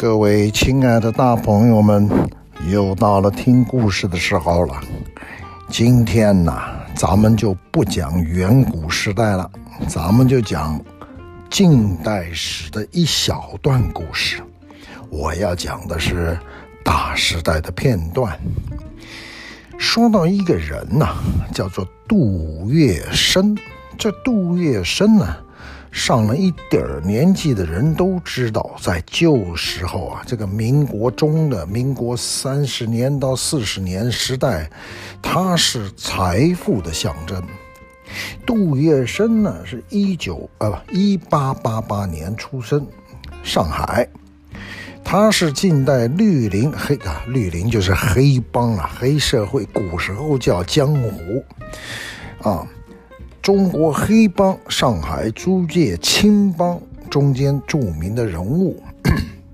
各位亲爱的大朋友们，又到了听故事的时候了。今天呢，咱们就不讲远古时代了，咱们就讲近代史的一小段故事。我要讲的是大时代的片段。说到一个人呐，叫做杜月笙。这杜月笙呢，上了一点儿年纪的人都知道，在旧时候啊，这个民国中的民国三十年到四十年时代，他是财富的象征。杜月笙呢，是一九呃不一八八八年出生，上海。他是近代绿林黑啊，绿林就是黑帮啊，黑社会，古时候叫江湖啊。中国黑帮、上海租界青帮中间著名的人物，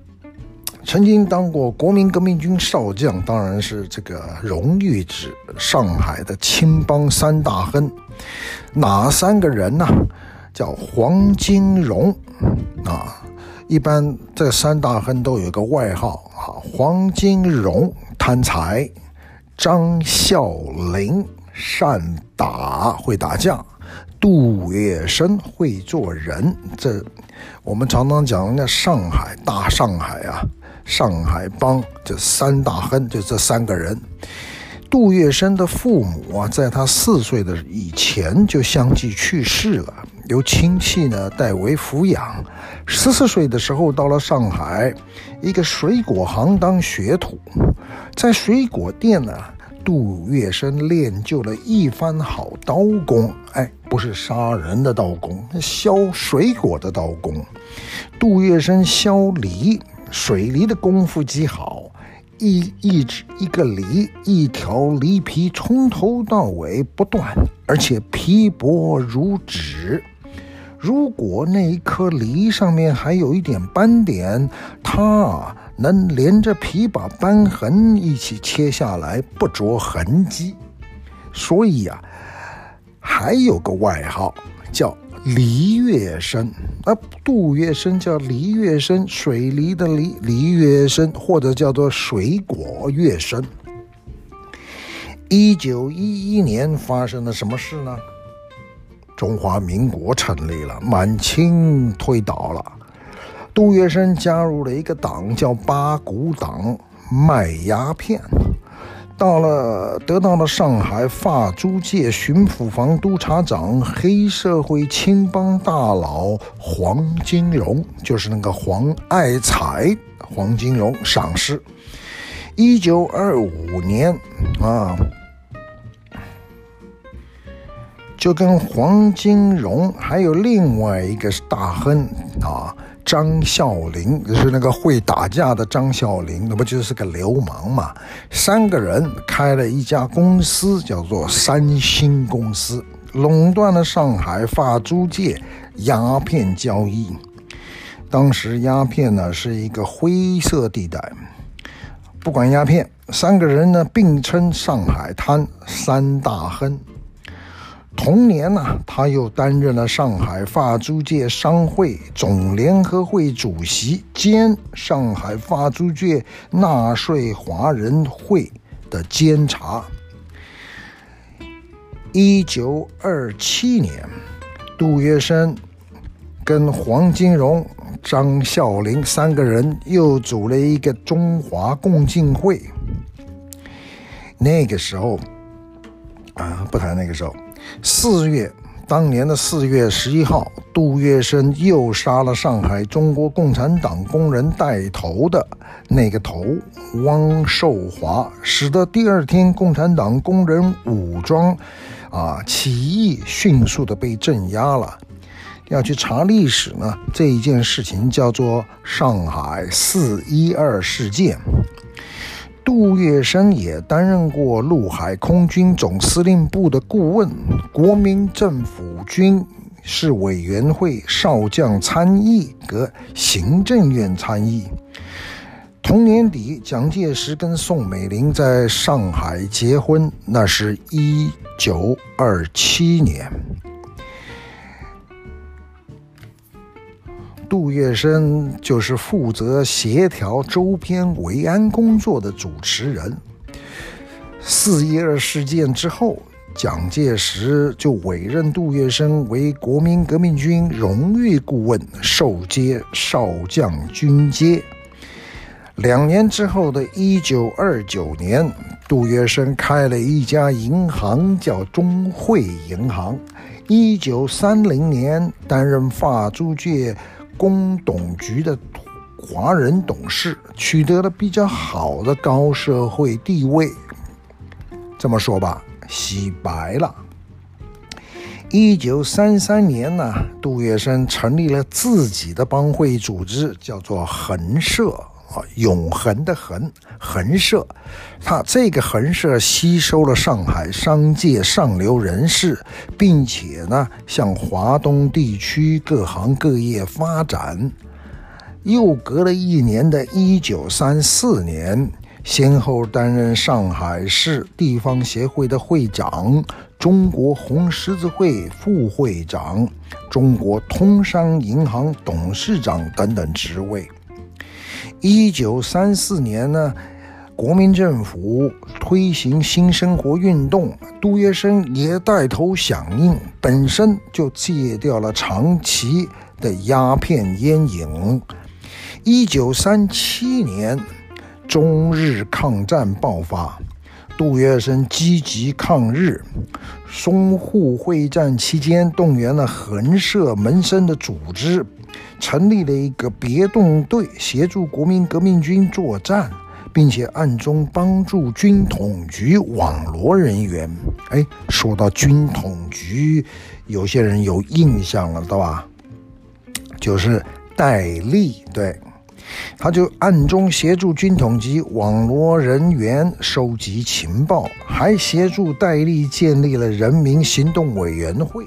曾经当过国民革命军少将，当然是这个荣誉值。上海的青帮三大亨，哪三个人呢？叫黄金荣啊，一般这三大亨都有个外号啊，黄金荣贪财，张啸林善打会打架。杜月笙会做人，这我们常常讲那上海大上海啊，上海帮这三大亨就这三个人。杜月笙的父母啊，在他四岁的以前就相继去世了，由亲戚呢代为抚养。十四岁的时候到了上海一个水果行当学徒，在水果店呢。杜月笙练就了一番好刀工，哎，不是杀人的刀工，削水果的刀工。杜月笙削梨，水梨的功夫极好，一一只一个梨，一条梨皮从头到尾不断，而且皮薄如纸。如果那一颗梨上面还有一点斑点，他能连着皮把斑痕一起切下来，不着痕迹。所以呀、啊，还有个外号叫梨月笙。啊，杜月笙叫梨月笙，水梨的梨，梨月笙，或者叫做水果月笙。一九一一年发生了什么事呢？中华民国成立了，满清推倒了，杜月笙加入了一个党叫八股党，卖鸦片。到了，得到了上海法租界巡抚房督察长、黑社会青帮大佬黄金荣，就是那个黄爱财黄金荣赏识。一九二五年啊。就跟黄金荣还有另外一个大亨啊，张啸林，就是那个会打架的张啸林，那不就是个流氓嘛？三个人开了一家公司，叫做三星公司，垄断了上海法租界鸦片交易。当时鸦片呢是一个灰色地带，不管鸦片，三个人呢并称上海滩三大亨。同年呢，他又担任了上海发租界商会总联合会主席兼上海发租界纳税华人会的监察。一九二七年，杜月笙跟黄金荣、张啸林三个人又组了一个中华共进会。那个时候，啊，不谈那个时候。四月，当年的四月十一号，杜月笙又杀了上海中国共产党工人带头的那个头汪寿华，使得第二天共产党工人武装啊起义迅速的被镇压了。要去查历史呢，这一件事情叫做上海四一二事件。杜月笙也担任过陆海空军总司令部的顾问、国民政府军事委员会少将参议和行政院参议。同年底，蒋介石跟宋美龄在上海结婚，那是一九二七年。杜月笙就是负责协调周边维安工作的主持人。四一二事件之后，蒋介石就委任杜月笙为国民革命军荣誉顾问，授阶少将军阶。两年之后的一九二九年，杜月笙开了一家银行，叫中汇银行。一九三零年，担任法租界公董局的华人董事，取得了比较好的高社会地位。这么说吧，洗白了。一九三三年呢，杜月笙成立了自己的帮会组织，叫做恒社啊，永恒的恒，恒社。他这个恒社吸收了上海商界上流人士，并且呢，向华东地区各行各业发展。又隔了一年的一九三四年。先后担任上海市地方协会的会长、中国红十字会副会长、中国通商银行董事长等等职位。一九三四年呢，国民政府推行新生活运动，杜月笙也带头响应，本身就戒掉了长期的鸦片烟瘾。一九三七年。中日抗战爆发，杜月笙积极抗日。淞沪会战期间，动员了恒社门生的组织，成立了一个别动队，协助国民革命军作战，并且暗中帮助军统局网罗人员。哎，说到军统局，有些人有印象了，对吧？就是戴笠，对。他就暗中协助军统局网罗人员、收集情报，还协助戴笠建立了人民行动委员会，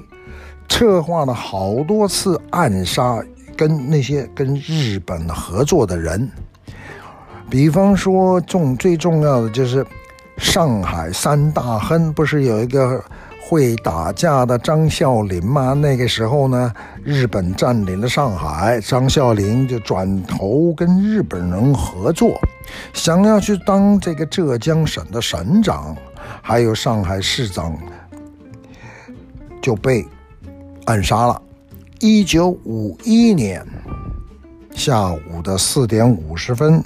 策划了好多次暗杀跟那些跟日本合作的人。比方说，重最重要的就是上海三大亨，不是有一个？会打架的张啸林嘛，那个时候呢，日本占领了上海，张啸林就转头跟日本人合作，想要去当这个浙江省的省长，还有上海市长，就被暗杀了。一九五一年下午的四点五十分，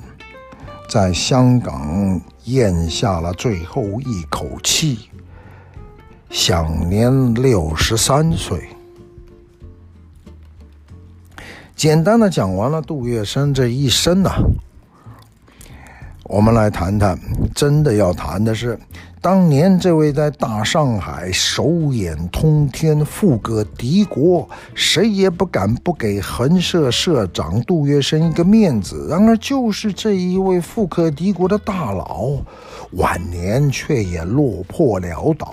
在香港咽下了最后一口气。享年六十三岁。简单的讲完了杜月笙这一生呢，我们来谈谈，真的要谈的是。当年这位在大上海手眼通天、富可敌国，谁也不敢不给恒社社长杜月笙一个面子。然而，就是这一位富可敌国的大佬，晚年却也落魄潦倒，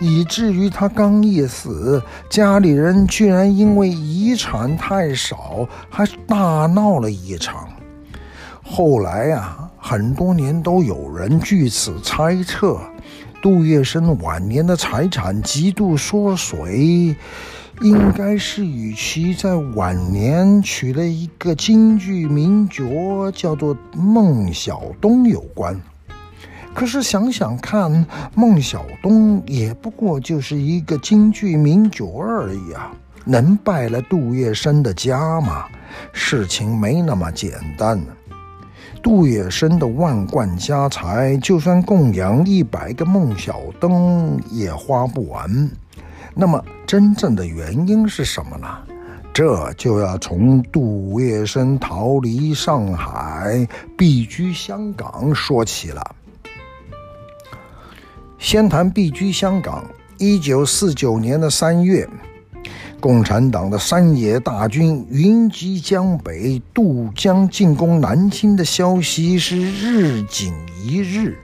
以至于他刚一死，家里人居然因为遗产太少，还大闹了一场。后来呀。很多年都有人据此猜测，杜月笙晚年的财产极度缩水，应该是与其在晚年娶了一个京剧名角，叫做孟小冬有关。可是想想看，孟小冬也不过就是一个京剧名角而已啊，能败了杜月笙的家吗？事情没那么简单。杜月笙的万贯家财，就算供养一百个孟小冬也花不完。那么，真正的原因是什么呢？这就要从杜月笙逃离上海，避居香港说起了。先谈避居香港，一九四九年的三月。共产党的山野大军云集江北，渡江进攻南京的消息是日紧一日。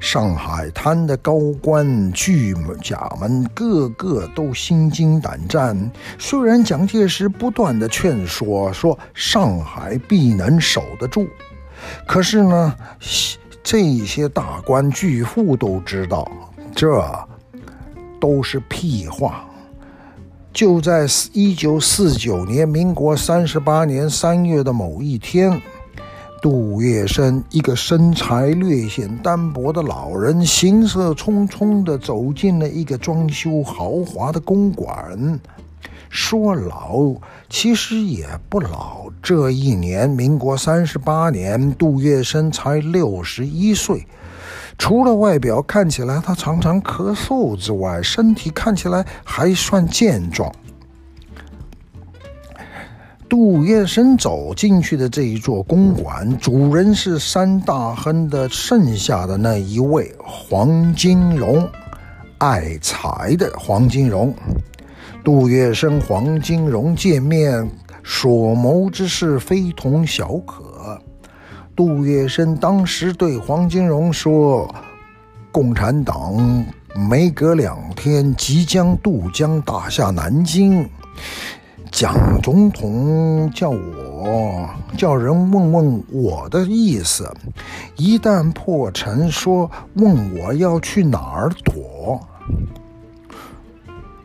上海滩的高官巨贾们个个都心惊胆战。虽然蒋介石不断的劝说，说上海必能守得住，可是呢，这些大官巨富都知道，这都是屁话。就在一九四九年，民国三十八年三月的某一天，杜月笙一个身材略显单薄的老人，行色匆匆地走进了一个装修豪华的公馆。说老，其实也不老。这一年，民国三十八年，杜月笙才六十一岁。除了外表看起来他常常咳嗽之外，身体看起来还算健壮。杜月笙走进去的这一座公馆，主人是三大亨的剩下的那一位黄金荣，爱财的黄金荣。杜月笙、黄金荣见面，所谋之事非同小可。杜月笙当时对黄金荣说：“共产党没隔两天即将渡江打下南京，蒋总统叫我叫人问问我的意思，一旦破城，说问我要去哪儿躲。”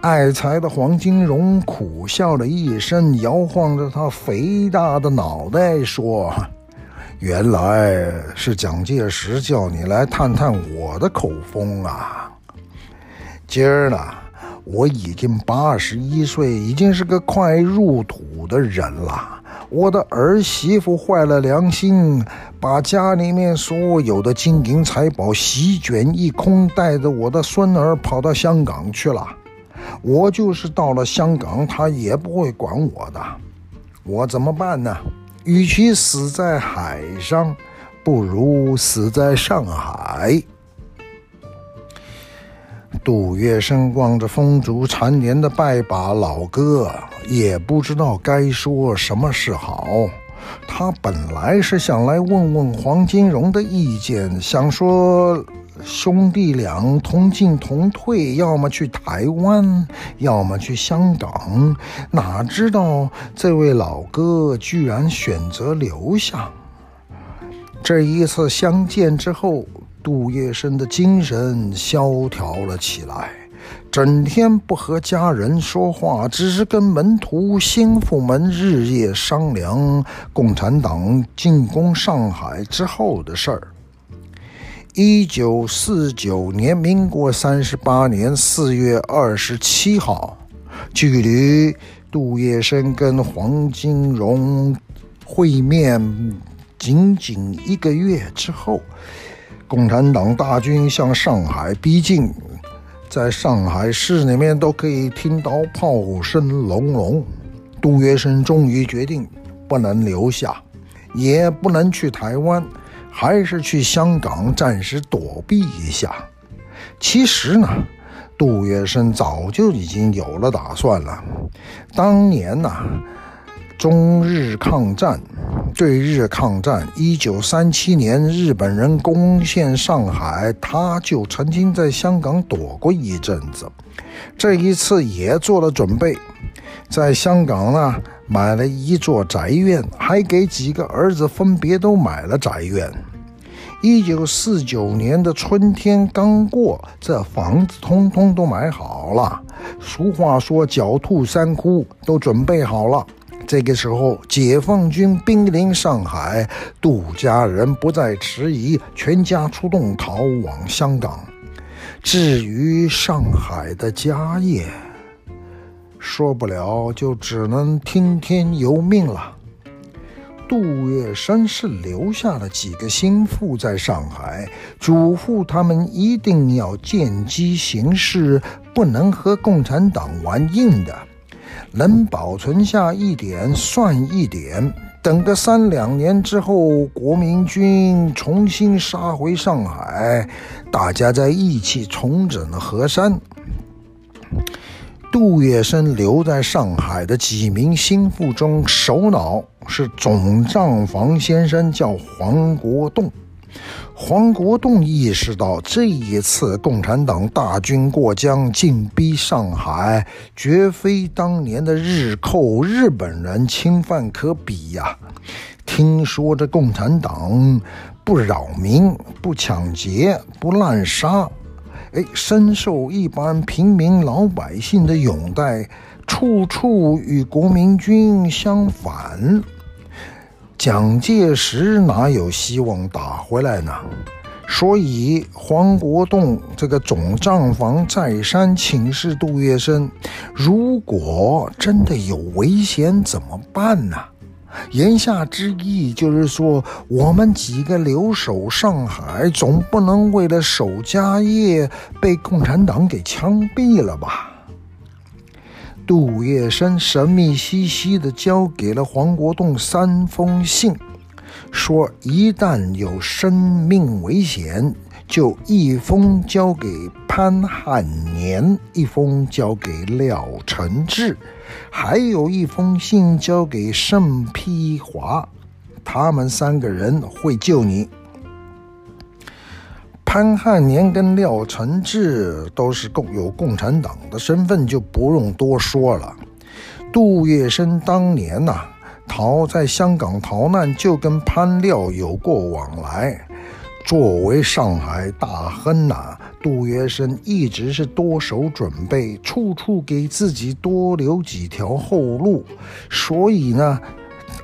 爱财的黄金荣苦笑了一声，摇晃着他肥大的脑袋说。原来是蒋介石叫你来探探我的口风啊！今儿呢，我已经八十一岁，已经是个快入土的人了。我的儿媳妇坏了良心，把家里面所有的金银财宝席卷一空，带着我的孙儿跑到香港去了。我就是到了香港，他也不会管我的。我怎么办呢？与其死在海上，不如死在上海。杜月笙望着风烛残年的拜把老哥，也不知道该说什么是好。他本来是想来问问黄金荣的意见，想说。兄弟俩同进同退，要么去台湾，要么去香港。哪知道这位老哥居然选择留下。这一次相见之后，杜月笙的精神萧条了起来，整天不和家人说话，只是跟门徒、心腹们日夜商量共产党进攻上海之后的事儿。一九四九年，民国三十八年四月二十七号，距离杜月笙跟黄金荣会面仅仅一个月之后，共产党大军向上海逼近，在上海市里面都可以听到炮声隆隆。杜月笙终于决定，不能留下，也不能去台湾。还是去香港暂时躲避一下。其实呢，杜月笙早就已经有了打算了。当年呢，中日抗战，对日抗战，一九三七年日本人攻陷上海，他就曾经在香港躲过一阵子。这一次也做了准备，在香港呢。买了一座宅院，还给几个儿子分别都买了宅院。一九四九年的春天刚过，这房子通通都买好了。俗话说“狡兔三窟”，都准备好了。这个时候，解放军兵临上海，杜家人不再迟疑，全家出动逃往香港。至于上海的家业，说不了，就只能听天由命了。杜月笙是留下了几个心腹在上海，嘱咐他们一定要见机行事，不能和共产党玩硬的，能保存下一点算一点。等个三两年之后，国民军重新杀回上海，大家再一起重整河山。杜月笙留在上海的几名心腹中，首脑是总账房先生，叫黄国栋。黄国栋意识到，这一次共产党大军过江，进逼上海，绝非当年的日寇日本人侵犯可比呀。听说这共产党不扰民、不抢劫、不滥杀。哎，深受一般平民老百姓的拥戴，处处与国民军相反。蒋介石哪有希望打回来呢？所以黄国栋这个总账房再三请示杜月笙：如果真的有危险怎么办呢？言下之意就是说，我们几个留守上海，总不能为了守家业被共产党给枪毙了吧？杜月笙神秘兮兮地交给了黄国栋三封信，说一旦有生命危险，就一封交给潘汉年，一封交给廖承志，还有一封信交给盛丕华，他们三个人会救你。潘汉年跟廖承志都是共有共产党的身份，就不用多说了。杜月笙当年呐、逃在香港逃难，就跟潘廖有过往来。作为上海大亨呐、杜月笙一直是多手准备，处处给自己多留几条后路。所以呢。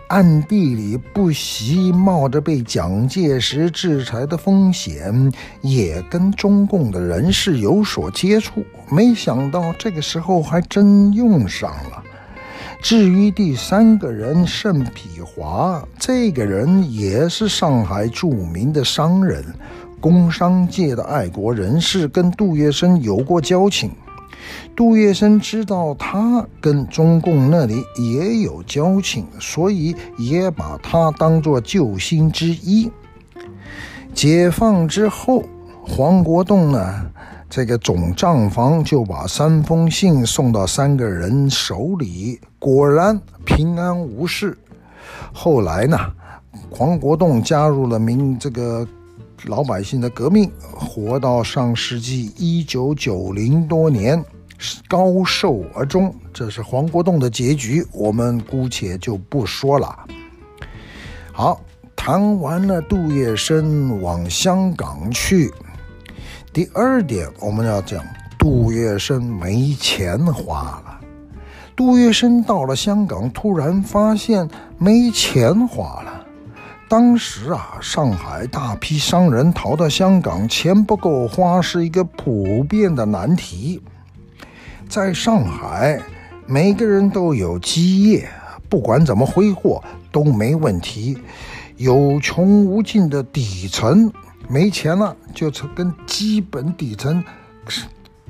暗地里不惜冒着被蒋介石制裁的风险，也跟中共的人士有所接触。没想到这个时候还真用上了。至于第三个人盛丕华，这个人也是上海著名的商人，工商界的爱国人士，跟杜月笙有过交情。杜月笙知道他跟中共那里也有交情，所以也把他当作救星之一。解放之后，黄国栋呢，这个总账房就把三封信送到三个人手里，果然平安无事。后来呢，黄国栋加入了民这个老百姓的革命，活到上世纪一九九零多年。高寿而终，这是黄国栋的结局，我们姑且就不说了。好，谈完了杜月笙往香港去，第二点我们要讲杜月笙没钱花了。杜月笙到了香港，突然发现没钱花了。当时啊，上海大批商人逃到香港，钱不够花是一个普遍的难题。在上海，每个人都有基业，不管怎么挥霍都没问题。有穷无尽的底层，没钱了就从跟基本底层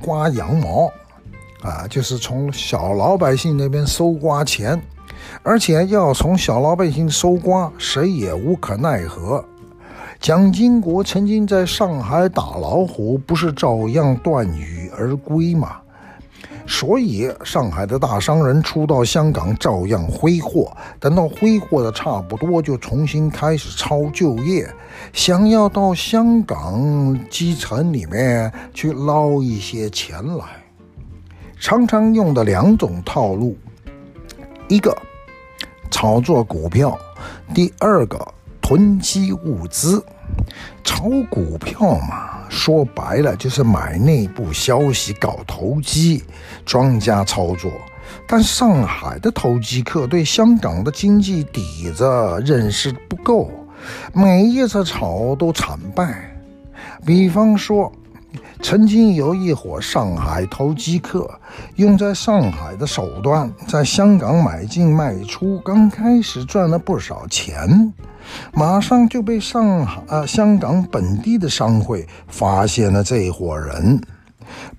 刮羊毛，啊，就是从小老百姓那边搜刮钱，而且要从小老百姓搜刮，谁也无可奈何。蒋经国曾经在上海打老虎，不是照样断羽而归吗？所以，上海的大商人初到香港照样挥霍，等到挥霍的差不多，就重新开始抄旧业，想要到香港基层里面去捞一些钱来。常常用的两种套路，一个炒作股票，第二个囤积物资。炒股票嘛。说白了就是买内部消息，搞投机，庄家操作。但上海的投机客对香港的经济底子认识不够，每一次炒都惨败。比方说，曾经有一伙上海投机客用在上海的手段，在香港买进卖出，刚开始赚了不少钱。马上就被上海、呃、香港本地的商会发现了这伙人，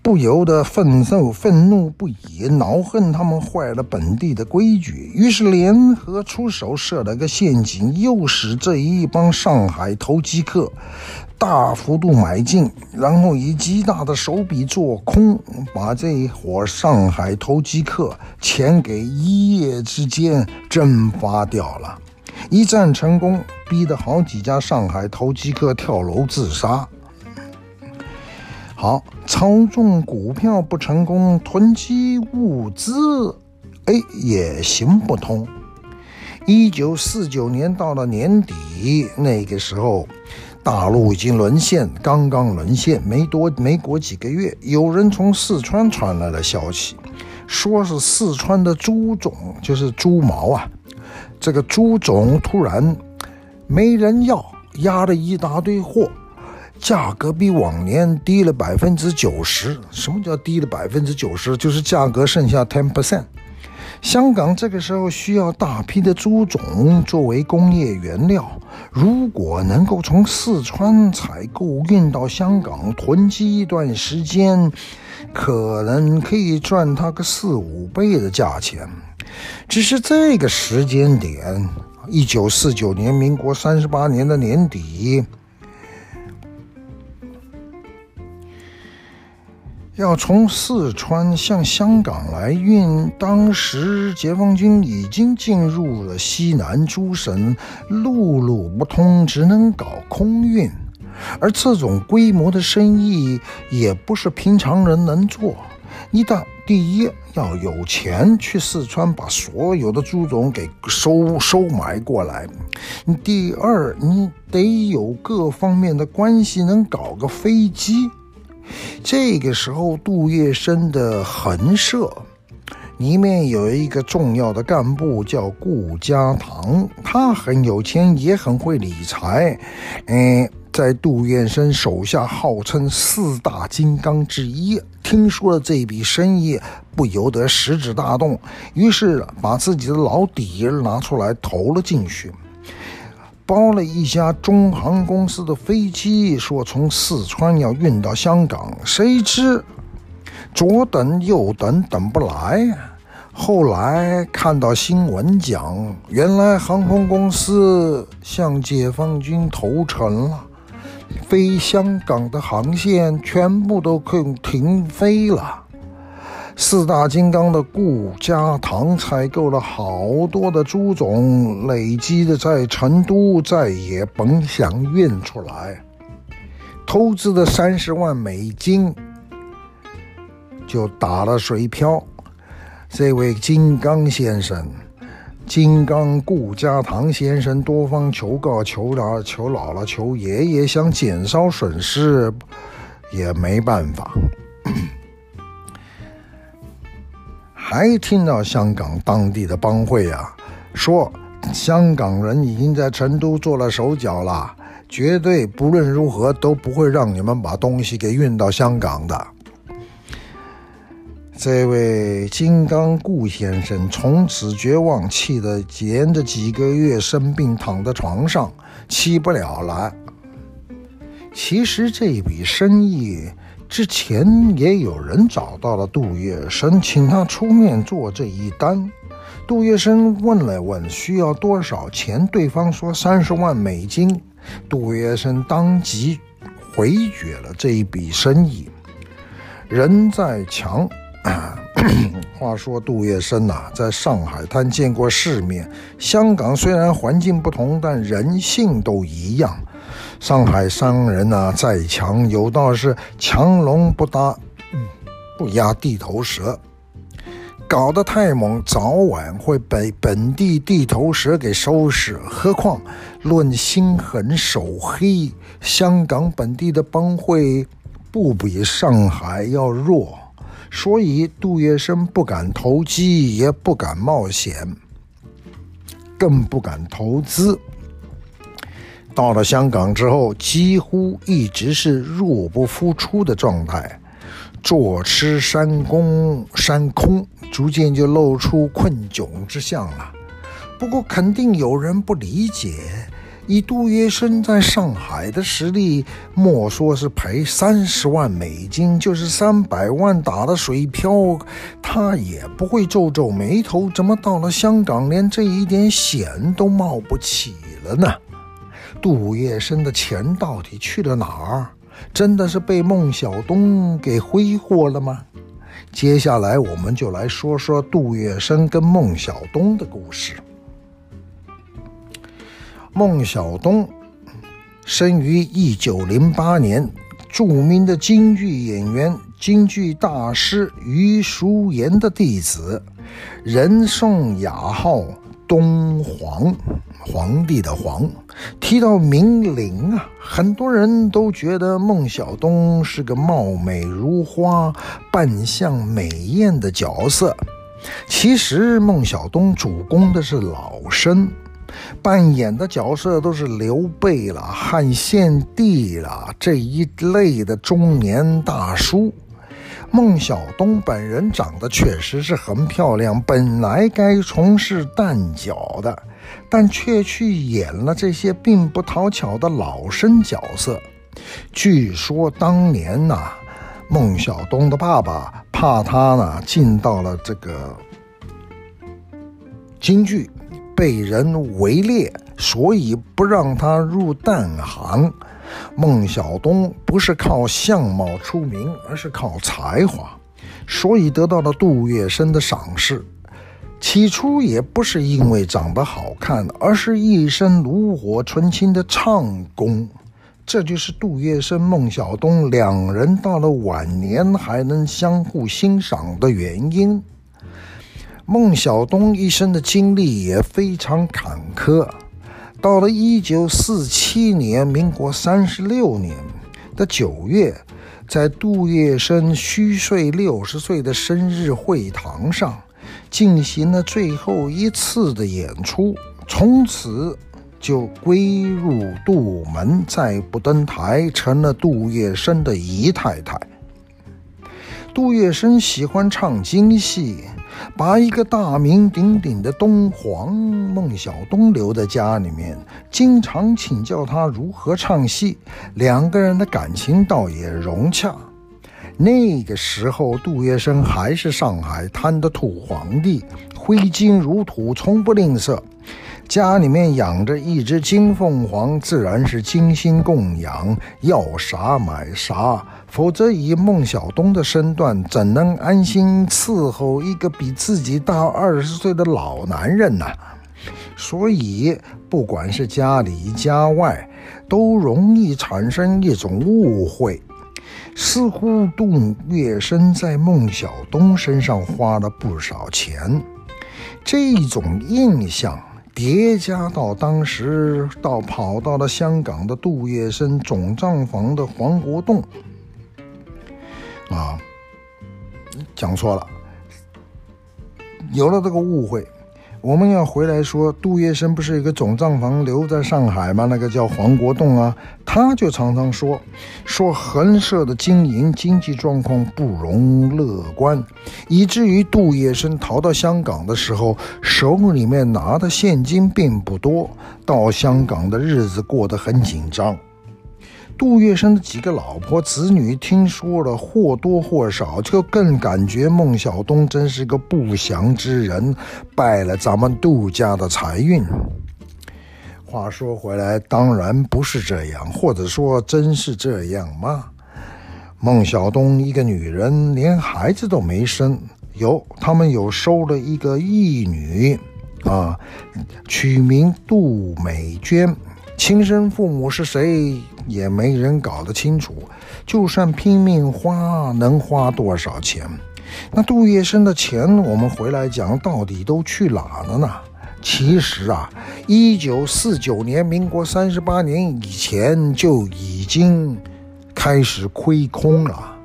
不由得愤怒、愤怒不已，恼恨他们坏了本地的规矩，于是联合出手设了个陷阱，诱使这一帮上海投机客大幅度买进，然后以极大的手笔做空，把这一伙上海投机客钱给一夜之间蒸发掉了。一战成功，逼得好几家上海投机客跳楼自杀。好，操纵股票不成功，囤积物资，哎，也行不通。一九四九年到了年底，那个时候，大陆已经沦陷，刚刚沦陷，没多没过几个月，有人从四川传来了消息。说是四川的猪种，就是猪毛啊，这个猪种突然没人要，压了一大堆货，价格比往年低了百分之九十。什么叫低了百分之九十？就是价格剩下 ten percent。香港这个时候需要大批的猪种作为工业原料，如果能够从四川采购运到香港囤积一段时间，可能可以赚它个四五倍的价钱。只是这个时间点，一九四九年，民国三十八年的年底。要从四川向香港来运，当时解放军已经进入了西南诸省，陆路不通，只能搞空运。而这种规模的生意也不是平常人能做。你得第一要有钱去四川把所有的猪种给收收买过来，第二你得有各方面的关系，能搞个飞机。这个时候，杜月笙的横社里面有一个重要的干部叫顾家堂，他很有钱，也很会理财。嗯，在杜月笙手下号称四大金刚之一。听说了这笔生意，不由得食指大动，于是把自己的老底拿出来投了进去。包了一家中航公司的飞机，说从四川要运到香港，谁知左等右等等不来。后来看到新闻讲，原来航空公司向解放军投诚了，飞香港的航线全部都可以停飞了。四大金刚的顾家堂采购了好多的猪种，累积的在成都再也甭想运出来。投资的三十万美金就打了水漂。这位金刚先生，金刚顾家堂先生多方求告，求了求姥姥，求爷爷，想减少损失，也没办法。还听到香港当地的帮会啊，说香港人已经在成都做了手脚了，绝对不论如何都不会让你们把东西给运到香港的。这位金刚顾先生从此绝望，气得连着几个月生病躺在床上，起不了来。其实这笔生意。之前也有人找到了杜月笙，请他出面做这一单。杜月笙问了问需要多少钱，对方说三十万美金。杜月笙当即回绝了这一笔生意。人在强，话说杜月笙呐、在上海滩见过世面。香港虽然环境不同，但人性都一样。上海商人呐、再强有道是强龙不搭，不压地头蛇，搞得太猛，早晚会被本地地头蛇给收拾。何况论心狠手黑，香港本地的帮会不比上海要弱，所以杜月笙不敢投机，也不敢冒险，更不敢投资。到了香港之后，几乎一直是入不敷出的状态，坐吃山空，山空，逐渐就露出困窘之相了。不过，肯定有人不理解，以杜月笙在上海的实力，莫说是赔三十万美金，就是三百万打了水漂，他也不会皱皱眉头。怎么到了香港，连这一点险都冒不起了呢？杜月笙的钱到底去了哪儿？真的是被孟小冬给挥霍了吗？接下来我们就来说说杜月笙跟孟小冬的故事。孟小冬生于一九零八年，著名的京剧演员、京剧大师余叔岩的弟子，人送雅号。东皇，皇帝的皇，提到名伶啊，很多人都觉得孟小冬是个貌美如花、扮相美艳的角色。其实孟小冬主攻的是老生，扮演的角色都是刘备了、汉献帝了这一类的中年大叔。孟小冬本人长得确实是很漂亮，本来该从事旦角的，但却去演了这些并不讨巧的老生角色。据说当年呐、孟小冬的爸爸怕他呢进到了这个京剧，被人围猎，所以不让他入旦行。孟小冬不是靠相貌出名，而是靠才华，所以得到了杜月笙的赏识。起初也不是因为长得好看，而是一身炉火纯青的唱功。这就是杜月笙、孟小冬两人到了晚年还能相互欣赏的原因。孟小冬一生的经历也非常坎坷。到了一九四七年，民国三十六年的九月，在杜月笙虚岁六十岁的生日会堂上，进行了最后一次的演出，从此就归入杜门，再不登台，成了杜月笙的姨太太。杜月笙喜欢唱京戏。把一个大名鼎鼎的东皇孟小冬留在家里面，经常请教他如何唱戏，两个人的感情倒也融洽。那个时候，杜月笙还是上海滩的土皇帝，挥金如土，从不吝啬。家里面养着一只金凤凰，自然是精心供养，要啥买啥。否则以孟小冬的身段，怎能安心伺候一个比自己大二十岁的老男人呢？所以，不管是家里家外，都容易产生一种误会，似乎杜月笙在孟小冬身上花了不少钱。这种印象。叠加到当时到跑到了香港的杜月笙总账房的黄国栋，啊，讲错了，有了这个误会。我们要回来说，杜月笙不是一个总账房留在上海吗？那个叫黄国栋啊，他就常常说，说横社的经营经济状况不容乐观，以至于杜月笙逃到香港的时候，手里面拿的现金并不多，到香港的日子过得很紧张。杜月笙的几个老婆子女听说了，或多或少就更感觉孟小冬真是个不祥之人，败了咱们杜家的财运。话说回来，当然不是这样，或者说真是这样吗？孟小冬一个女人连孩子都没生，有他们有收了一个义女，啊，取名杜美娟。亲生父母是谁也没人搞得清楚，就算拼命花，能花多少钱？那杜月笙的钱，我们回来讲，到底都去哪了呢？其实啊，一九四九年，民国三十八年以前就已经开始亏空了。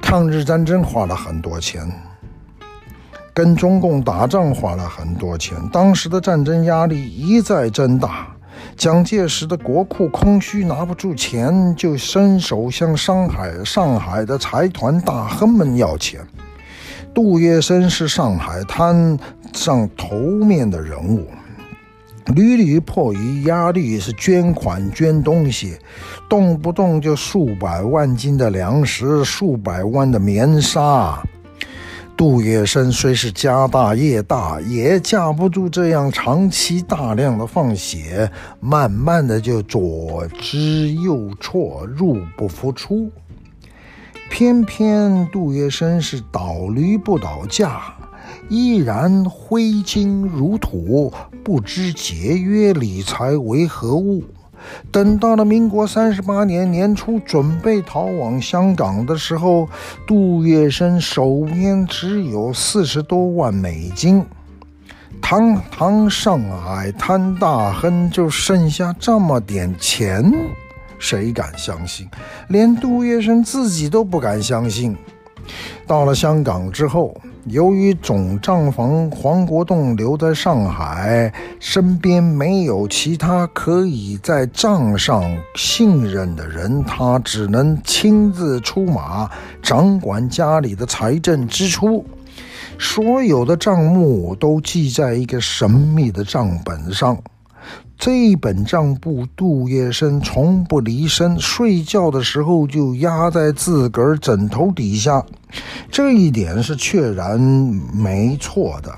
抗日战争花了很多钱，跟中共打仗花了很多钱，当时的战争压力一再增大。蒋介石的国库空虚，拿不住钱，就伸手向上海、上海的财团大亨们要钱。杜月笙是上海滩上头面的人物，屡屡迫于压力是捐款捐东西，动不动就数百万斤的粮食，数百万的棉纱。杜月笙虽是家大业大，也架不住这样长期大量的放血，慢慢的就左支右絀，入不敷出。偏偏杜月笙是倒驴不倒架，依然挥金如土，不知节约理财为何物。等到了民国三十八年年初，准备逃往香港的时候，杜月笙手边只有四十多万美金。堂堂上海滩大亨就剩下这么点钱，谁敢相信？连杜月笙自己都不敢相信。到了香港之后，由于总账房黄国栋留在上海，身边没有其他可以在账上信任的人，他只能亲自出马，掌管家里的财政支出。所有的账目都记在一个神秘的账本上，这一本账簿杜月笙从不离身，睡觉的时候就压在自个儿枕头底下。这一点是确然没错的，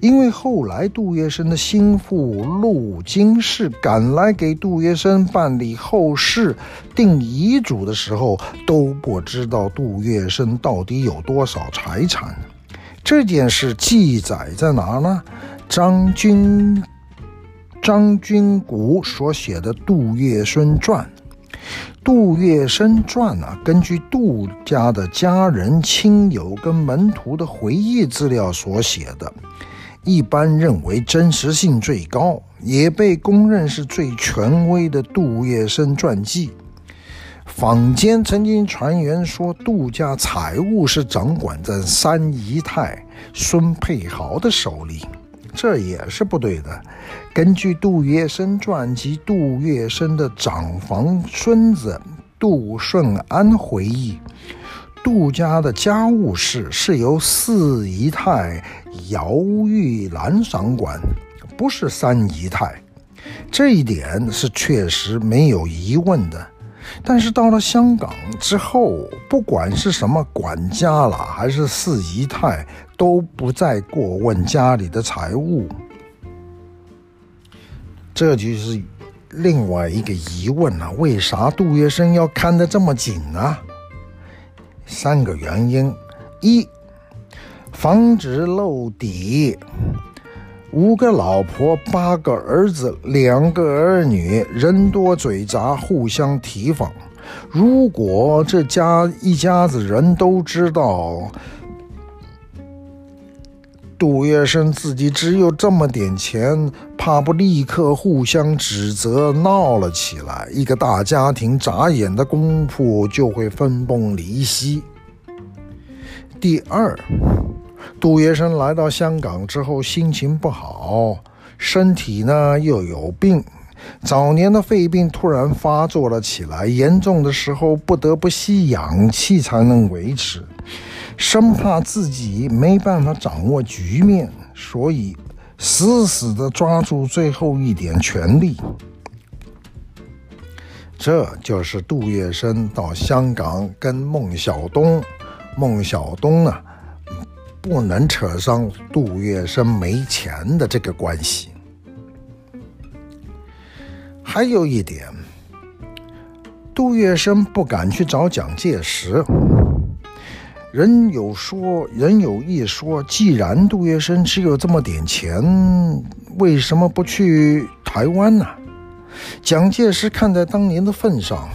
因为后来杜月笙的心腹陆金氏赶来给杜月笙办理后事、定遗嘱的时候，都不知道杜月笙到底有多少财产。这件事记载在哪呢？张君张君谷所写的《杜月笙传》，《杜月笙传》啊，根据杜家的家人、亲友跟门徒的回忆资料所写的，一般认为真实性最高，也被公认是最权威的《杜月笙传记》。坊间曾经传言说，杜家财务是掌管在三姨太孙佩豪的手里，这也是不对的。根据杜月笙传及杜月笙的长房孙子杜顺安回忆，杜家的家务事是由四姨太姚玉兰掌管，不是三姨太。这一点是确实没有疑问的。但是到了香港之后，不管是什么管家了，还是四姨太，都不再过问家里的财务。这就是另外一个疑问了：为啥杜月笙要看得这么紧呢？三个原因：一，防止漏底。五个老婆，八个儿子，两个儿女，人多嘴杂，互相提防。如果这家一家子人都知道杜月笙自己只有这么点钱，怕不立刻互相指责，闹了起来，一个大家庭眨眼的功夫就会分崩离析。第二。杜月笙来到香港之后，心情不好，身体呢又有病。早年的肺病突然发作了起来，严重的时候不得不吸氧气才能维持，生怕自己没办法掌握局面，所以死死地抓住最后一点权力。这就是杜月笙到香港跟孟小冬，孟小冬呢。不能扯上杜月笙没钱的这个关系。还有一点，杜月笙不敢去找蒋介石。人有说，人有一说，既然杜月笙只有这么点钱，为什么不去台湾呢？蒋介石看在当年的份上。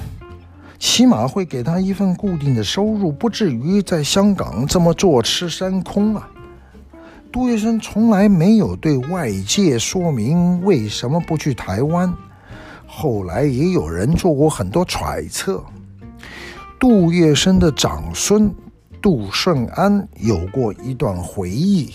起码会给他一份固定的收入，不至于在香港这么坐吃山空啊。杜月笙从来没有对外界说明为什么不去台湾，后来也有人做过很多揣测。杜月笙的长孙杜顺安有过一段回忆，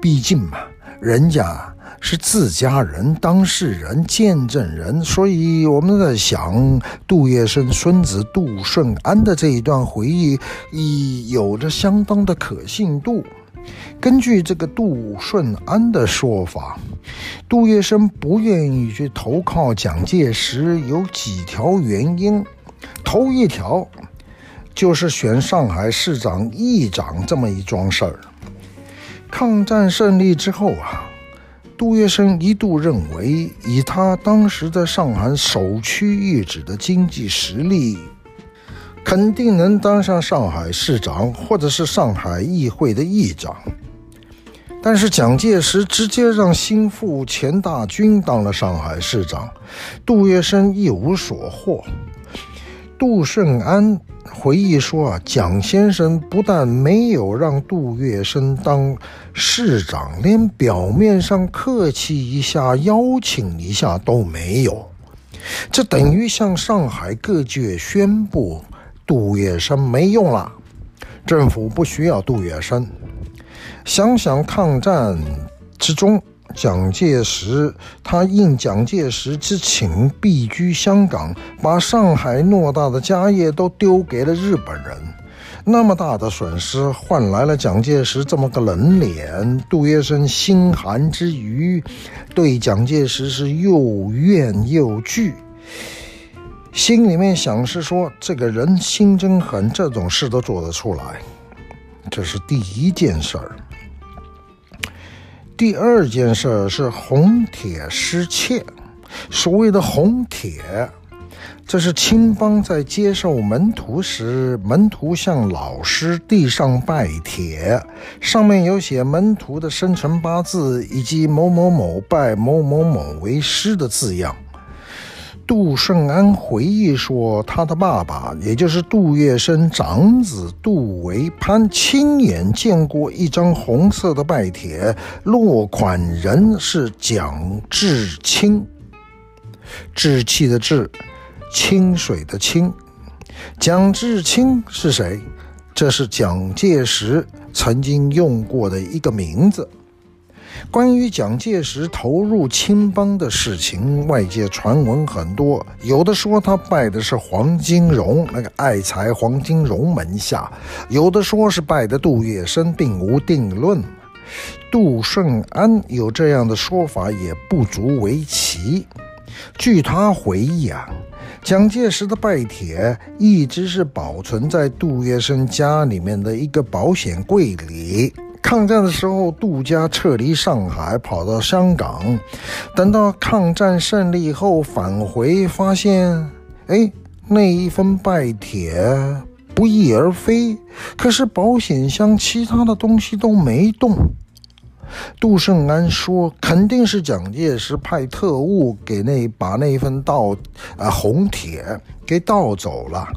毕竟嘛，人家。是自家人、当事人、见证人，所以我们在想，杜月笙孙子杜顺安的这一段回忆，已有着相当的可信度。根据这个杜顺安的说法，杜月笙不愿意去投靠蒋介石，有几条原因。头一条就是选上海市长、议长这么一桩事儿。抗战胜利之后啊。杜月笙一度认为，以他当时在上海首屈一指的经济实力，肯定能当上上海市长，或者是上海议会的议长。但是蒋介石直接让心腹钱大钧当了上海市长，杜月笙一无所获。杜顺安回忆说啊，蒋先生不但没有让杜月笙当市长，连表面上客气一下、邀请一下都没有。这等于向上海各界宣布，杜月笙没用了，政府不需要杜月笙。想想抗战之中。蒋介石，他应蒋介石之请避居香港，把上海偌大的家业都丢给了日本人，那么大的损失换来了蒋介石这么个冷脸。杜月笙心寒之余，对蒋介石是又怨又惧，心里面想是说，这个人心真狠，这种事都做得出来，这是第一件事儿。第二件事是红帖失窃。所谓的红帖，这是青帮在接受门徒时，门徒向老师递上拜帖，上面有写门徒的生辰八字以及某某某拜某某某为师的字样。杜顺安回忆说，他的爸爸，也就是杜月笙长子杜维潘，亲眼见过一张红色的拜帖，落款人是蒋志清，志气的志，清水的清。蒋志清是谁？这是蒋介石曾经用过的一个名字。关于蒋介石投入青帮的事情，外界传闻很多。有的说他拜的是黄金荣，那个爱才黄金荣门下；有的说是拜的杜月笙，并无定论。杜顺安有这样的说法，也不足为奇。据他回忆啊，蒋介石的拜帖一直是保存在杜月笙家里面的一个保险柜里。抗战的时候，杜家撤离上海，跑到香港。等到抗战胜利后返回，发现，哎，那一份拜帖不翼而飞。可是保险箱其他的东西都没动。杜胜安说，肯定是蒋介石派特务给那把那份盗啊红帖给盗走了。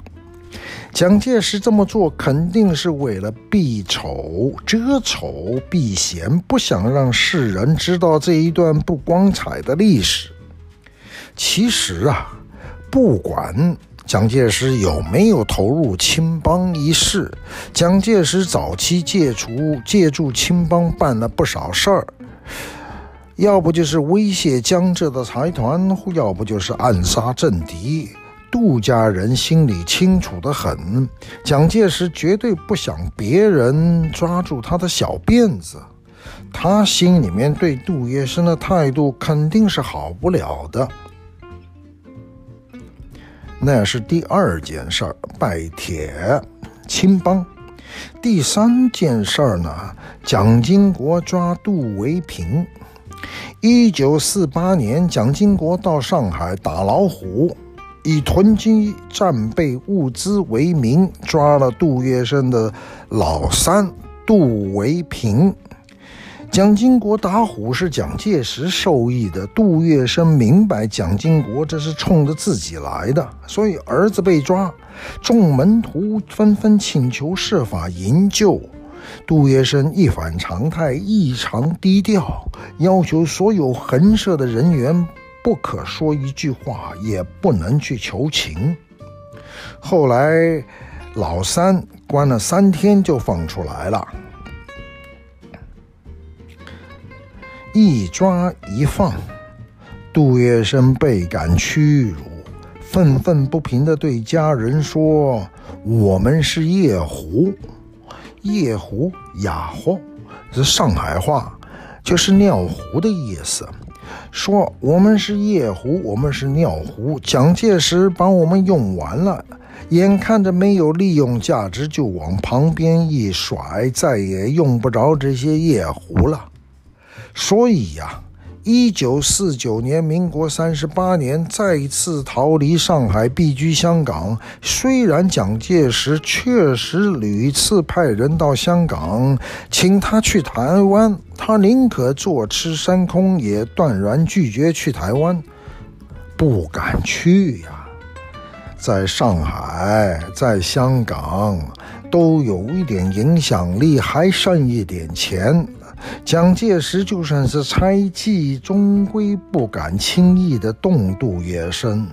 蒋介石这么做肯定是为了避丑、遮丑、避嫌，不想让世人知道这一段不光彩的历史。其实啊，不管蒋介石有没有投入青帮一事，蒋介石早期借助借助青帮办了不少事儿，要不就是威胁江浙的财团，要不就是暗杀政敌。杜家人心里清楚得很，蒋介石绝对不想别人抓住他的小辫子，他心里面对杜月笙的态度肯定是好不了的。那是第二件事儿，拜帖青帮。第三件事儿呢，蒋经国抓杜维平。一九四八年，蒋经国到上海打老虎。以囤积战备物资为名，抓了杜月笙的老三杜维平。蒋经国打虎是蒋介石授意的，杜月笙明白蒋经国这是冲着自己来的，所以儿子被抓，众门徒纷纷请求设法营救。杜月笙一反常态，异常低调，要求所有横社的人员。不可说一句话，也不能去求情。后来，老三关了三天就放出来了。一抓一放，杜月笙倍感屈辱，愤愤不平地对家人说：“我们是夜壶，夜壶哑话是上海话，就是尿壶的意思。”说我们是夜壶，我们是尿壶。蒋介石把我们用完了，眼看着没有利用价值，就往旁边一甩，再也用不着这些夜壶了。所以呀。一九四九年，民国三十八年，再一次逃离上海，避居香港。虽然蒋介石确实屡次派人到香港请他去台湾，他宁可坐吃山空，也断然拒绝去台湾，不敢去呀。在上海、在香港都有一点影响力，还剩一点钱。蒋介石就算是猜忌，终归不敢轻易的动杜月笙。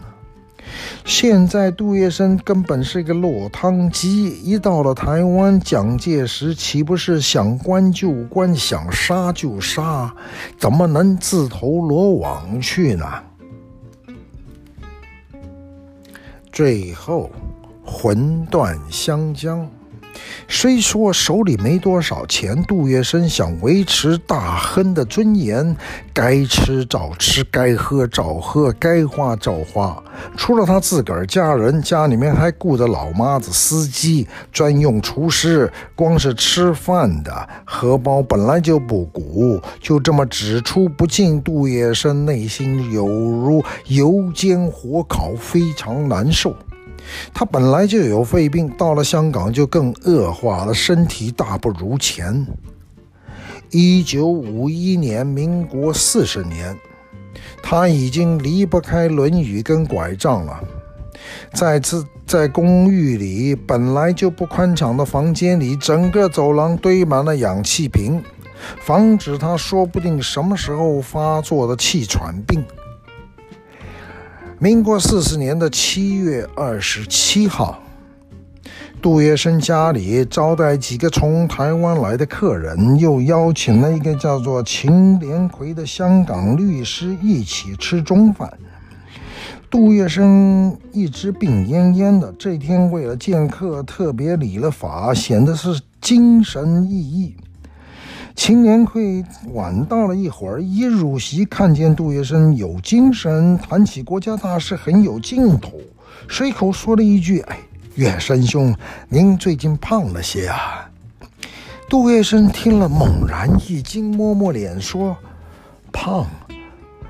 现在杜月笙根本是个落汤鸡，一到了台湾，蒋介石岂不是想关就关，想杀就杀？怎么能自投罗网去呢？最后，魂断湘江。虽说手里没多少钱，杜月笙想维持大亨的尊严，该吃照吃，该喝照喝，该花照花。除了他自个儿家人，家里面还雇着老妈子、司机、专用厨师，光是吃饭的荷包本来就不鼓，就这么只出不进，杜月笙内心有如油煎火烤，非常难受。他本来就有肺病，到了香港就更恶化了，身体大不如前。一九五一年，民国四十年，他已经离不开轮椅跟拐杖了。在自，在公寓里本来就不宽敞的房间里，整个走廊堆满了氧气瓶，防止他说不定什么时候发作的气喘病。民国四十年的七月二十七号，杜月笙家里招待几个从台湾来的客人，又邀请了一个叫做秦连魁的香港律师一起吃中饭。杜月笙一直病恹恹的，这天为了见客，特别理了发，显得是精神奕奕。秦连魁晚到了一会儿，一入席看见杜月笙有精神，谈起国家大事很有劲头，随口说了一句：“哎，月笙兄，您最近胖了些啊。”杜月笙听了猛然一惊，摸摸脸说：“胖？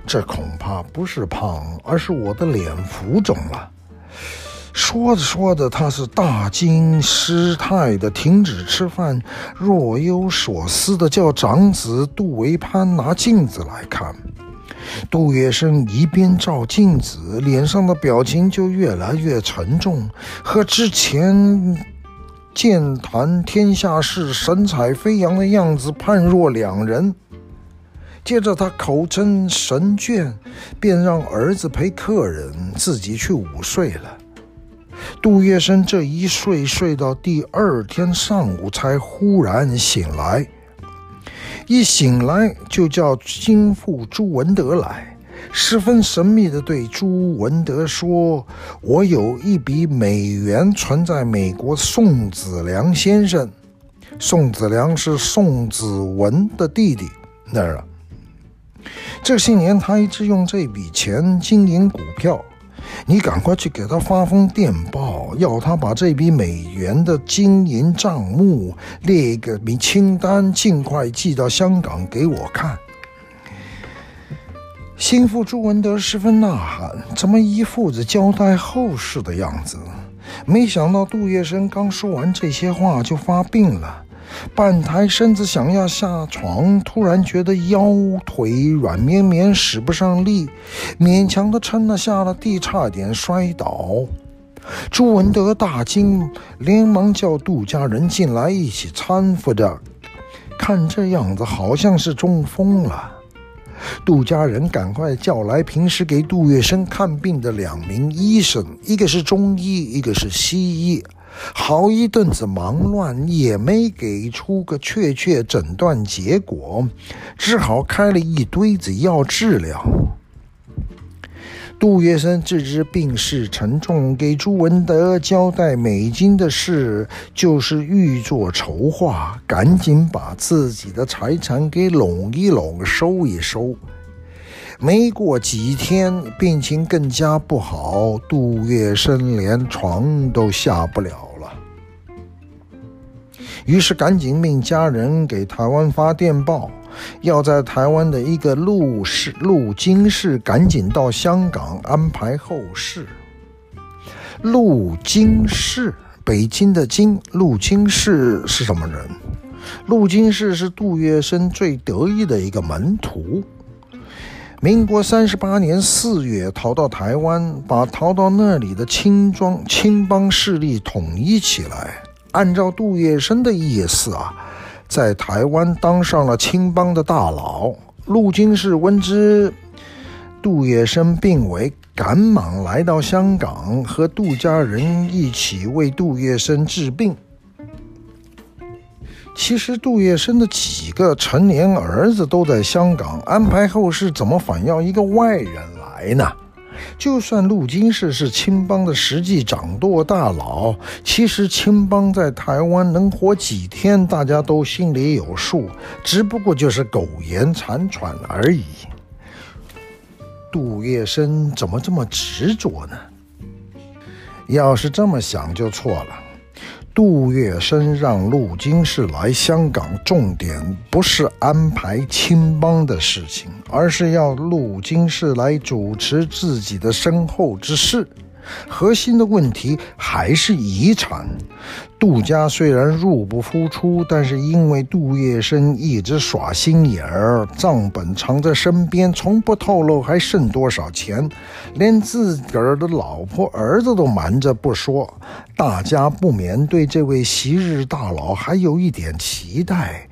这恐怕不是胖，而是我的脸浮肿了。”说着说着，他是大惊失态的停止吃饭，若有所思的叫长子杜维潘拿镜子来看。杜月笙一边照镜子，脸上的表情就越来越沉重，和之前健谈天下事、神采飞扬的样子判若两人。接着他口称神倦，便让儿子陪客人，自己去午睡了。杜月笙这一睡睡到第二天上午才忽然醒来，一醒来就叫心腹朱文德来，十分神秘地对朱文德说：“我有一笔美元存在美国宋子良先生，宋子良是宋子文的弟弟那儿啊。这些年他一直用这笔钱经营股票。”你赶快去给他发封电报，要他把这笔美元的经营账目列一个名清单，尽快寄到香港给我看。心腹朱文德十分呐喊，怎么一副子交代后事的样子？没想到杜月笙刚说完这些话就发病了。半抬身子想要下床，突然觉得腰腿软绵绵，使不上力，勉强的撑了下了地，差点摔倒。朱文德大惊，连忙叫杜家人进来一起搀扶着。看这样子，好像是中风了。杜家人赶快叫来平时给杜月笙看病的两名医生，一个是中医，一个是西医。好一顿子忙乱，也没给出个确切诊断结果，只好开了一堆子药治疗。杜月笙自知病势沉重，给朱文德交代美金的事，就是预作筹划，赶紧把自己的财产给拢一拢，收一收。没过几天，病情更加不好，杜月笙连床都下不了了。于是赶紧命家人给台湾发电报，要在台湾的一个陆氏陆金氏赶紧到香港安排后事。陆金氏，北京的京，陆金氏是什么人？陆金氏是杜月笙最得意的一个门徒。民国三十八年四月逃到台湾，把逃到那里的青庄青帮势力统一起来。按照杜月笙的意思啊，在台湾当上了青帮的大佬。陆军士闻之杜月笙病危，赶忙来到香港，和杜家人一起为杜月笙治病。其实杜月笙的几个成年儿子都在香港，安排后事怎么反要一个外人来呢？就算陆金氏是青帮的实际掌舵大佬，其实青帮在台湾能活几天，大家都心里有数，只不过就是苟延残喘而已。杜月笙怎么这么执着呢？要是这么想就错了。杜月笙让陆金氏来香港，重点不是安排青帮的事情，而是要陆金氏来主持自己的身后之事。核心的问题还是遗产。杜家虽然入不敷出，但是因为杜月笙一直耍心眼儿，账本藏在身边，从不透露还剩多少钱，连自个儿的老婆儿子都瞒着不说，大家不免对这位昔日大佬还有一点期待。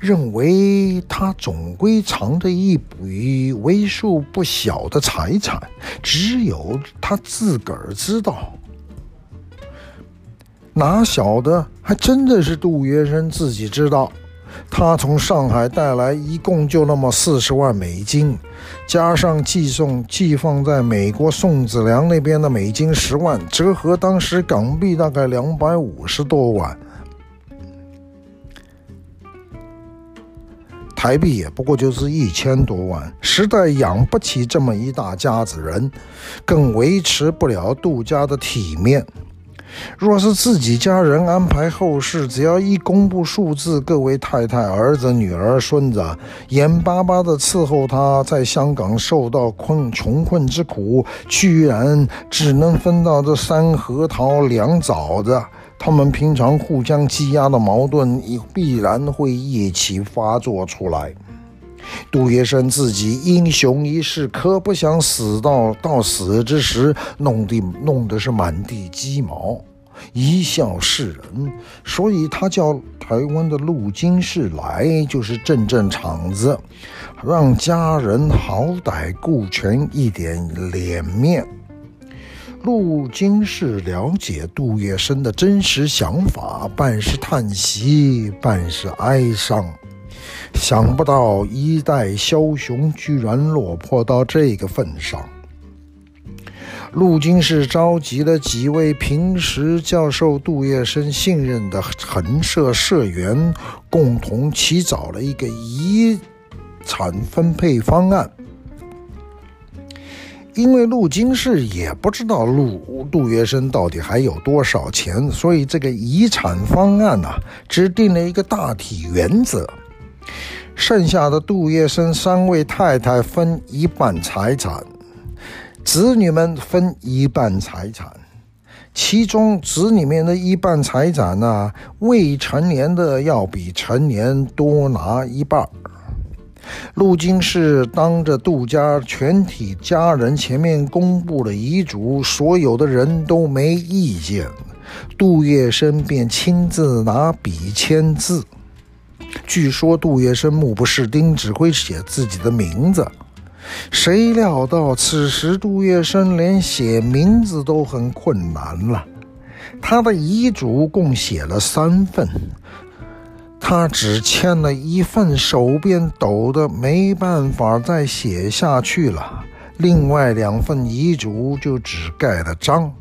认为他总归藏着一笔为数不小的财产，只有他自个儿知道。哪晓得，还真的是杜月笙自己知道。他从上海带来一共就那么四十万美金，加上寄送寄放在美国宋子良那边的美金十万，折合当时港币大概两百五十多万。台币也不过就是一千多万，实在养不起这么一大家子人，更维持不了杜家的体面。若是自己家人安排后事，只要一公布数字，各位太太、儿子、女儿、孙子，眼巴巴地伺候他在香港受到困穷困之苦，居然只能分到这三核桃两枣子。他们平常互相积压的矛盾，也必然会一起发作出来。杜月笙自己英雄一世，可不想死到到死之时，弄得弄得是满地鸡毛，贻笑世人。所以他叫台湾的陆金氏来，就是镇镇场子，让家人好歹顾全一点脸面。陆金氏了解杜月笙的真实想法，半是叹息，半是哀伤。想不到一代枭雄居然落魄到这个份上。陆金氏召集了几位平时较受杜月笙信任的横社社员，共同起草了一个遗产分配方案。因为陆金氏也不知道陆杜月笙到底还有多少钱，所以这个遗产方案呢、啊，只定了一个大体原则：剩下的杜月笙三位太太分一半财产，子女们分一半财产，其中子女们的一半财产呢、未成年的要比成年多拿一半。陆金氏当着杜家全体家人前面公布了遗嘱，所有的人都没意见，杜月笙便亲自拿笔签字。据说杜月笙目不识丁，只会写自己的名字。谁料到此时杜月笙连写名字都很困难了，他的遗嘱共写了三份。他只签了一份，手便抖得没办法再写下去了。另外两份遗嘱就只盖了章。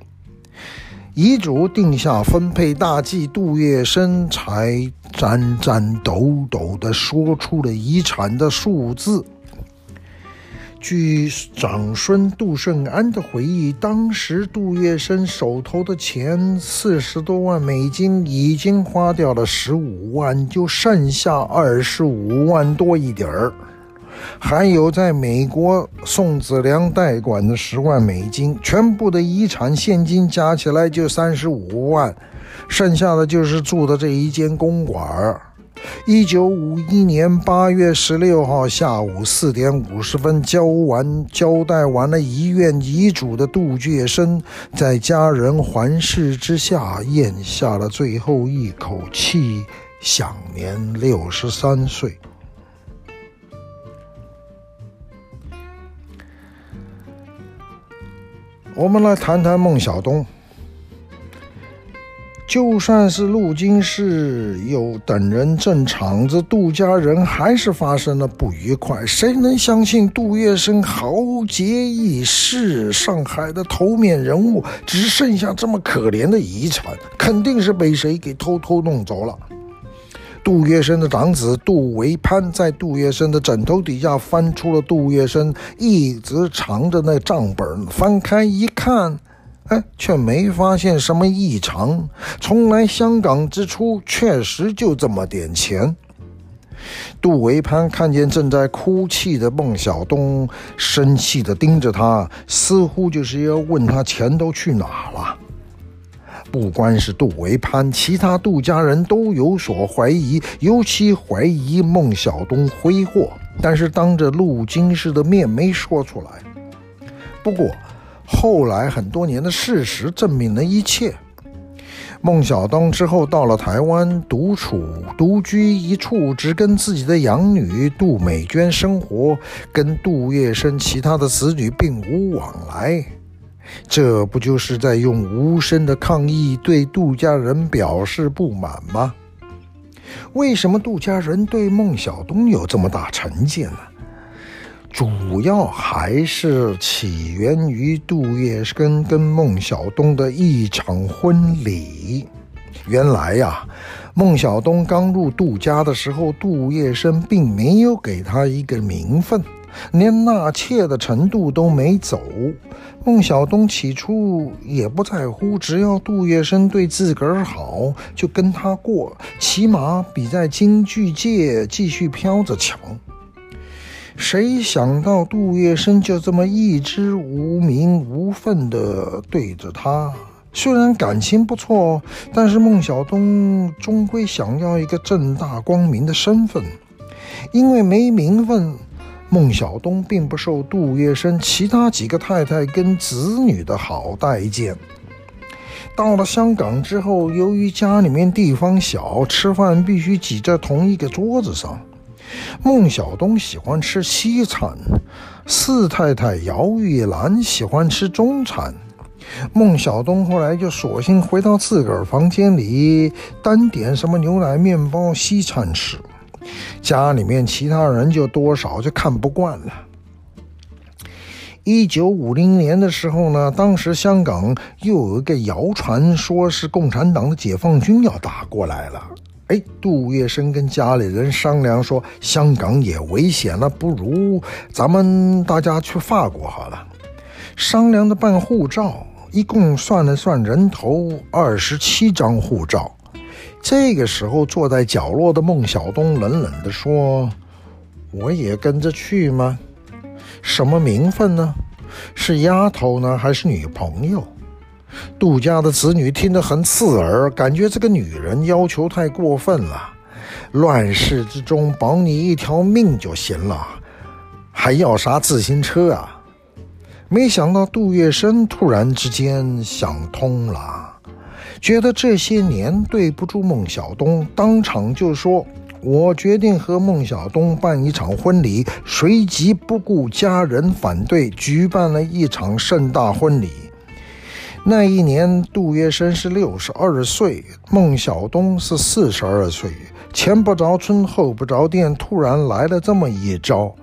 遗嘱定下分配大计，杜月笙才颤颤抖抖地说出了遗产的数字。据长孙杜顺安的回忆，当时杜月笙手头的钱四十多万美金已经花掉了十五万，就剩下二十五万多一点儿，还有在美国宋子良代管的十万美金，全部的遗产现金加起来就三十五万，剩下的就是住的这一间公馆儿。一九五一年八月十六号下午四点五十分，交完交代完了遗愿遗嘱的杜月笙，在家人环视之下咽下了最后一口气，享年六十三岁。我们来谈谈孟小冬。就算是陆金氏有等人镇场子，杜家人还是发生了不愉快。谁能相信杜月笙豪杰一世，上海的头面人物，只剩下这么可怜的遗产？肯定是被谁给偷偷弄走了。杜月笙的长子杜维攀在杜月笙的枕头底下翻出了杜月笙一直藏着那账本，翻开一看。哎，却没发现什么异常。从来香港支出确实就这么点钱。杜维攀看见正在哭泣的孟小冬，生气地盯着他，似乎就是要问他钱都去哪了。不光是杜维攀，其他杜家人都有所怀疑，尤其怀疑孟小冬挥霍，但是当着陆金氏的面没说出来。不过。后来很多年的事实证明了一切。孟小冬之后到了台湾独处，独居一处，只跟自己的养女杜美娟生活，跟杜月笙其他的子女并无往来。这不就是在用无声的抗议对杜家人表示不满吗？为什么杜家人对孟小冬有这么大成见呢？主要还是起源于杜月笙跟孟小冬的一场婚礼。原来呀，孟小冬刚入杜家的时候，杜月笙并没有给他一个名分，连纳妾的程度都没走。孟小冬起初也不在乎，只要杜月笙对自个儿好，就跟他过，起码比在京剧界继续飘着强。谁想到杜月笙就这么一直无名无分的对着他？虽然感情不错，但是孟小冬终归想要一个正大光明的身份。因为没名分，孟小冬并不受杜月笙其他几个太太跟子女的好待见。到了香港之后，由于家里面地方小，吃饭必须挤在同一个桌子上。孟小冬喜欢吃西餐，四太太姚玉兰喜欢吃中餐。孟小冬后来就索性回到自个儿房间里，单点什么牛奶面包西餐吃。家里面其他人就多少就看不惯了。一九五零年的时候呢，当时香港又有一个谣传，说是共产党的解放军要打过来了。哎，杜月笙跟家里人商量说，香港也危险了，不如咱们大家去法国好了。商量着办护照，一共算了算人头，二十七张护照。这个时候，坐在角落的孟小冬冷冷地说：“我也跟着去吗？什么名分呢？是丫头呢，还是女朋友？”杜家的子女听得很刺耳，感觉这个女人要求太过分了。乱世之中保你一条命就行了，还要啥自行车啊？没想到杜月笙突然之间想通了，觉得这些年对不住孟小冬，当场就说：“我决定和孟小冬办一场婚礼。”随即不顾家人反对，举办了一场盛大婚礼。那一年，杜月笙是六十二岁，孟小冬是四十二岁。前不着村后不着店，突然来了这么一招。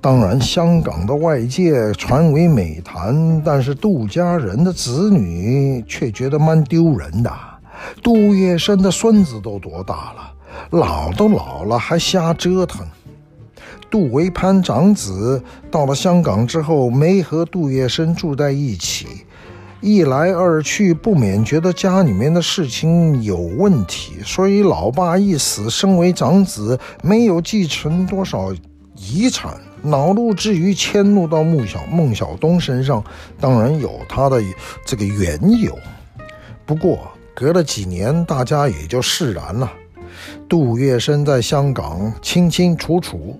当然，香港的外界传为美谈，但是杜家人的子女却觉得蛮丢人的。杜月笙的孙子都多大了？老都老了，还瞎折腾。杜维攀长子到了香港之后，没和杜月笙住在一起。一来二去，不免觉得家里面的事情有问题，所以老爸一死，身为长子没有继承多少遗产，恼怒之余迁怒到孟小孟小冬身上，当然有他的这个缘由。不过隔了几年，大家也就释然了。杜月笙在香港清清楚楚，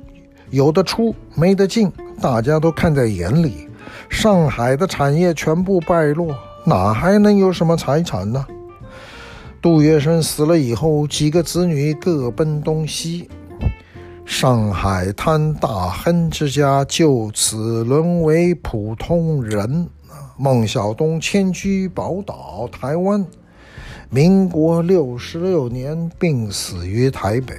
有的出没得进，大家都看在眼里。上海的产业全部败落，哪还能有什么财产呢？杜月笙死了以后，几个子女各奔东西，上海滩大亨之家就此沦为普通人。孟小冬迁居宝岛台湾，民国六十六年病死于台北。